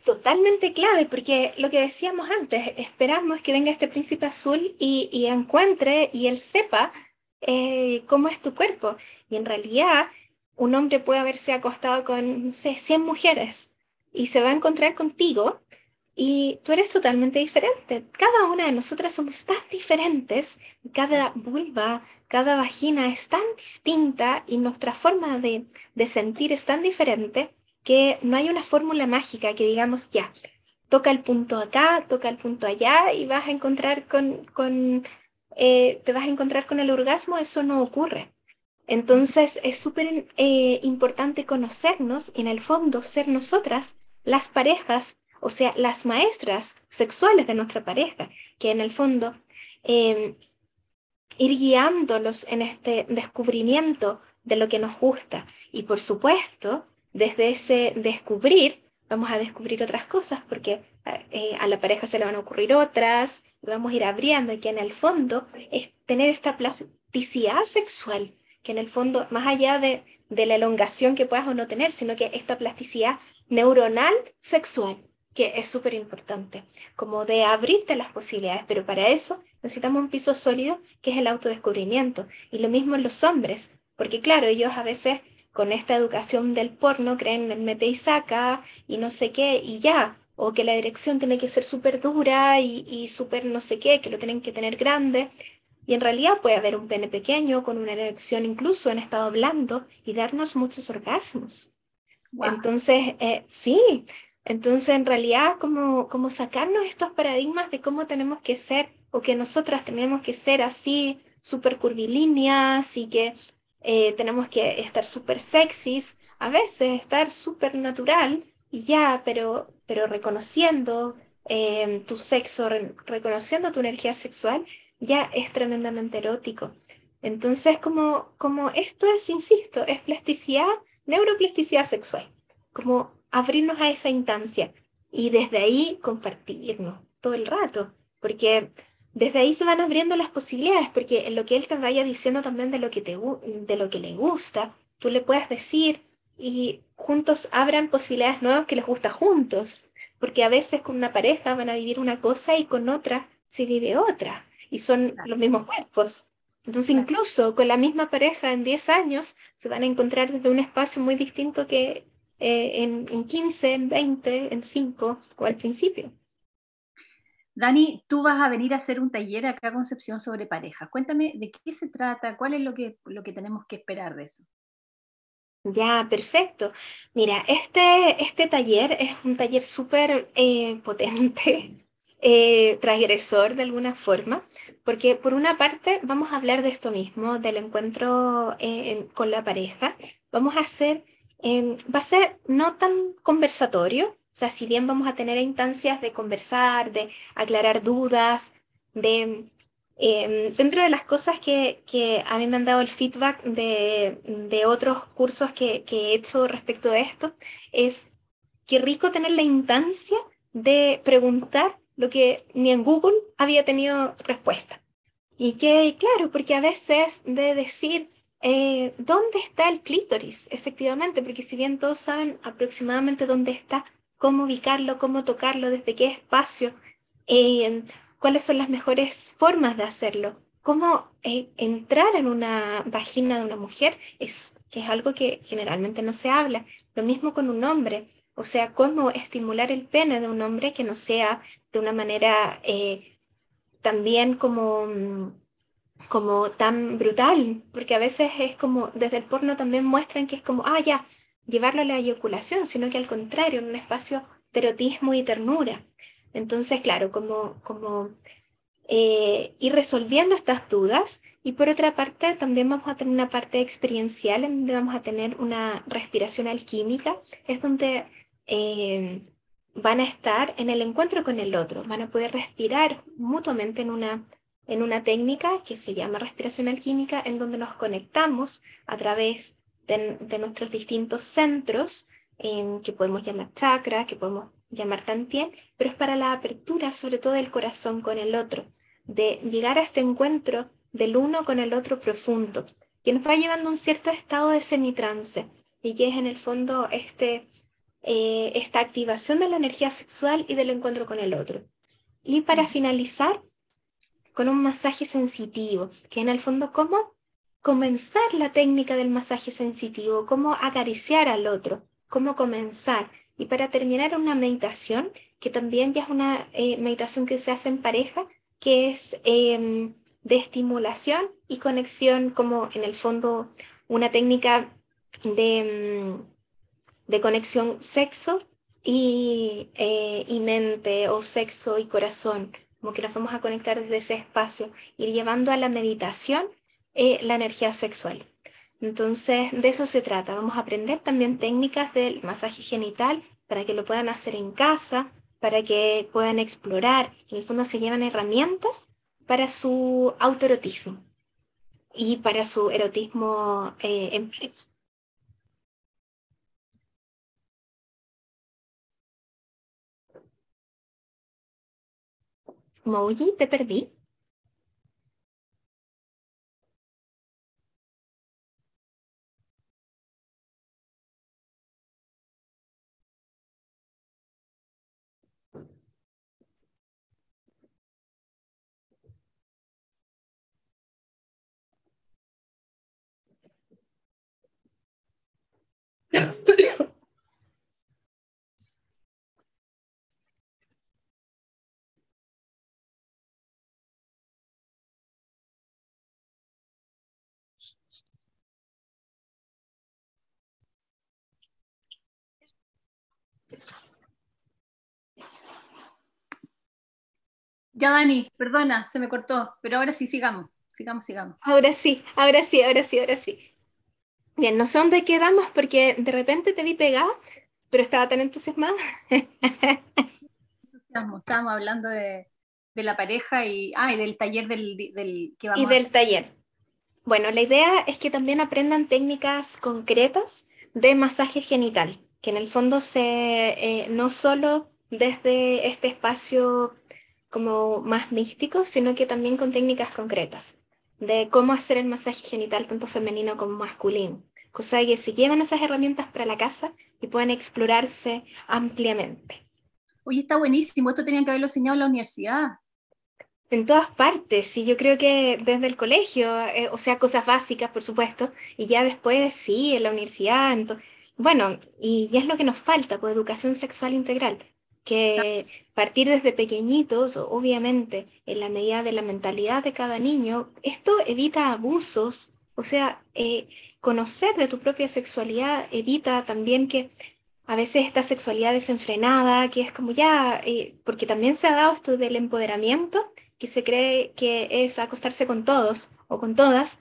Speaker 1: Totalmente clave, porque lo que decíamos antes, esperamos que venga este príncipe azul y, encuentre y él sepa eh, cómo es tu cuerpo. Y en realidad, un hombre puede haberse acostado con, no sé, 100 mujeres y se va a encontrar contigo y tú eres totalmente diferente. Cada una de nosotras somos tan diferentes, cada vulva, cada vagina es tan distinta y nuestra forma de, sentir es tan diferente que no hay una fórmula mágica que digamos ya, toca el punto acá, toca el punto allá y vas a encontrar con, con eh, te vas a encontrar con el orgasmo, eso no ocurre. Entonces es súper eh, importante conocernos y en el fondo ser nosotras las parejas o sea, las maestras sexuales de nuestra pareja, que en el fondo em, ir guiándolos en este descubrimiento de lo que nos gusta. Y por supuesto, desde ese descubrir, vamos a descubrir otras cosas, porque eh, a la pareja se le van a ocurrir otras, vamos a ir abriendo, y que en el fondo es tener esta plasticidad sexual, que en el fondo, más allá de, de la elongación que puedas o no tener, sino que esta plasticidad neuronal sexual, que es súper importante, como de abrirte las posibilidades, pero para eso necesitamos un piso sólido que es el autodescubrimiento. Y lo mismo en los hombres, porque claro, ellos a veces con esta educación del porno creen en mete y saca y no sé qué y ya, o que la dirección tiene que ser súper dura y, y súper no sé qué, que lo tienen que tener grande. Y en realidad puede haber un pene pequeño con una erección incluso en estado blando y darnos muchos orgasmos. Entonces, eh, sí, entonces, en realidad, como, como sacarnos estos paradigmas de cómo tenemos que ser o que nosotras tenemos que ser así, súper curvilíneas y que eh, tenemos que estar súper sexys, a veces estar súper natural y ya, pero, pero reconociendo eh, tu sexo, reconociendo tu energía sexual, ya es tremendamente erótico. Entonces, como, como esto es, insisto, es plasticidad, neuroplasticidad sexual, como abrirnos a esa instancia y desde ahí compartirnos todo el rato, porque desde ahí se van abriendo las posibilidades, porque en lo que él te vaya diciendo también de lo que, te, de lo que le gusta, tú le puedas decir y juntos abran posibilidades nuevas que les gusta juntos, porque a veces con una pareja van a vivir una cosa y con otra se vive otra. y son los mismos cuerpos. Entonces, incluso con la misma pareja en 10 años, se van a encontrar desde un espacio muy distinto que eh, en, en 15, en 20, en 5 o al principio.
Speaker 2: Dani, tú vas a venir a hacer un taller acá a Concepción sobre parejas. Cuéntame de qué se trata, cuál es lo que, lo que tenemos que esperar de eso.
Speaker 1: Ya, perfecto. Mira, este, este taller es un taller súper eh, potente, eh, transgresor de alguna forma, porque por una parte vamos a hablar de esto mismo, del encuentro eh, con la pareja. Vamos a hacer, em, va a ser no tan conversatorio, o sea, si bien vamos a tener instancias de conversar, de aclarar dudas, de em, dentro de las cosas que, que, a mí me han dado el feedback de, de otros cursos que, que, he hecho respecto de esto, es que rico tener la instancia de preguntar lo que ni en Google había tenido respuesta. Y que, claro, porque a veces de decir, eh, ¿dónde está el clítoris? Efectivamente, porque si bien todos saben aproximadamente dónde está, cómo ubicarlo, cómo tocarlo, desde qué espacio, eh, cuáles son las mejores formas de hacerlo, cómo eh, entrar en una vagina de una mujer, es, que es algo que generalmente no se habla. Lo mismo con un hombre, o sea, cómo estimular el pene de un hombre que no sea de una manera eh, también como, mm, como tan brutal, porque a veces es como, desde el porno también muestran que es como, ah, ya, llevarlo a la eyaculación, sino que al contrario, en un espacio de erotismo y ternura. Entonces, claro, como, como eh, ir resolviendo estas dudas y por otra parte también vamos a tener una parte experiencial en donde vamos a tener una respiración alquímica, es donde eh, van a estar en el encuentro con el otro, van a poder respirar mutuamente en una, en una técnica que se llama respiración alquímica, en donde nos conectamos a través de, nuestros distintos centros, que podemos llamar chakra, que podemos llamar tantien, pero es para la apertura sobre todo del corazón con el otro, de llegar a este encuentro del uno con el otro profundo, que nos va llevando a un cierto estado de semitrance y que es en el fondo este, eh, esta activación de la energía sexual y del encuentro con el otro. Y para finalizar, con un masaje sensitivo, que en el fondo, ¿cómo comenzar la técnica del masaje sensitivo, cómo acariciar al otro, cómo comenzar. Y para terminar una meditación, que también ya es una eh, meditación que se hace en pareja, que es em, de estimulación y conexión, como en el fondo una técnica de, em, de conexión sexo y, eh, y mente o sexo y corazón, como que nos vamos a conectar desde ese espacio, ir llevando a la meditación eh, la energía sexual. Entonces, de eso se trata. Vamos a aprender también técnicas del masaje genital para que lo puedan hacer en casa, para que puedan explorar. En el fondo se llevan herramientas para su autoerotismo y para su erotismo eh, en Mouji, te perdí.
Speaker 2: Ya, Dani, perdona, se me cortó, pero ahora sí, sigamos, sigamos, sigamos.
Speaker 1: Ahora sí, ahora sí, ahora sí, ahora sí. Bien, no sé dónde quedamos porque de repente te vi pegada, pero estaba tan entusiasmada.
Speaker 2: Estábamos hablando de, la pareja y, ah, y del taller del, del
Speaker 1: que vamos Y del taller. Bueno, la idea es que también aprendan técnicas concretas de masaje genital, que en el fondo se, eh, no solo desde este espacio como más místico, sino que también con técnicas concretas de cómo hacer el masaje genital tanto femenino como masculino. Cosa que se llevan esas herramientas para la casa y pueden explorarse ampliamente.
Speaker 2: Oye, está buenísimo, esto tenían que haberlo enseñado en la universidad.
Speaker 1: En todas partes, y yo creo que desde el colegio, eh, o sea, cosas básicas, por supuesto, y ya después sí, en la universidad, bueno, y ya es lo que nos falta, pues educación sexual integral, que partir desde pequeñitos, obviamente, en la medida de la mentalidad de cada niño, esto evita abusos, o sea, eh, conocer de tu propia sexualidad evita también que a veces esta sexualidad desenfrenada, que es como ya, eh, porque también se ha dado esto del empoderamiento, que se cree que es acostarse con todos o con todas,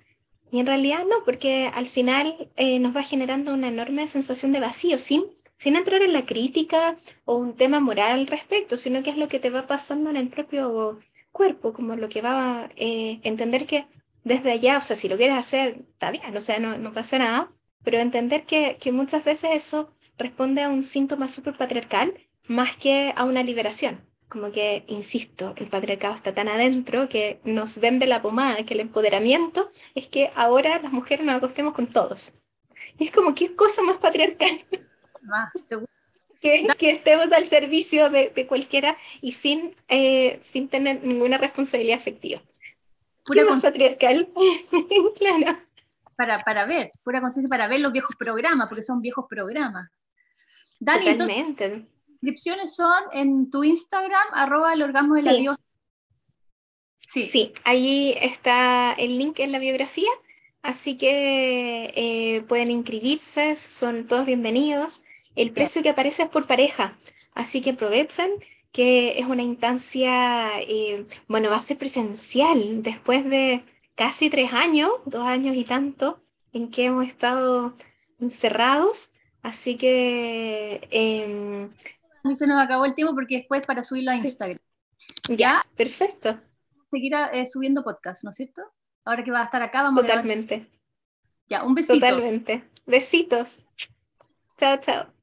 Speaker 1: y en realidad no, porque al final eh, nos va generando una enorme sensación de vacío, sin, sin entrar en la crítica o un tema moral al respecto, sino que es lo que te va pasando en el propio cuerpo, como lo que va a eh, entender que desde allá, o sea, si lo quieres hacer, está bien, o sea, no, no pasa nada, pero entender que, que muchas veces eso responde a un síntoma súper patriarcal más que a una liberación. Como que, insisto, el patriarcado está tan adentro que nos vende la pomada, que el empoderamiento es que ahora las mujeres nos acostemos con todos. Y es como, ¿qué cosa más patriarcal? Que, que, estemos al servicio de, de cualquiera y sin, eh, sin tener ninguna responsabilidad afectiva. Pura ¿Qué más patriarcal?
Speaker 2: claro. Para, para ver, pura conciencia para ver los viejos programas, porque son viejos programas. Dani, Totalmente. las inscripciones son en tu Instagram, arroba el orgasmo de la sí.
Speaker 1: Sí. sí, ahí está el link en la biografía, así que eh, pueden inscribirse, son todos bienvenidos. El precio que aparece es por pareja, así que aprovechen que es una instancia, eh, bueno, va a ser presencial después de casi tres años, dos años y tanto, en que hemos estado encerrados. Así que... Eh,
Speaker 2: a mí se nos acabó el tiempo porque después para subirlo a Instagram.
Speaker 1: Ya, perfecto.
Speaker 2: Seguir eh, subiendo podcast, ¿no es cierto? Ahora que va a estar acá, vamos
Speaker 1: Totalmente.
Speaker 2: Ya, un besito.
Speaker 1: Totalmente. Besitos. Chao, chao.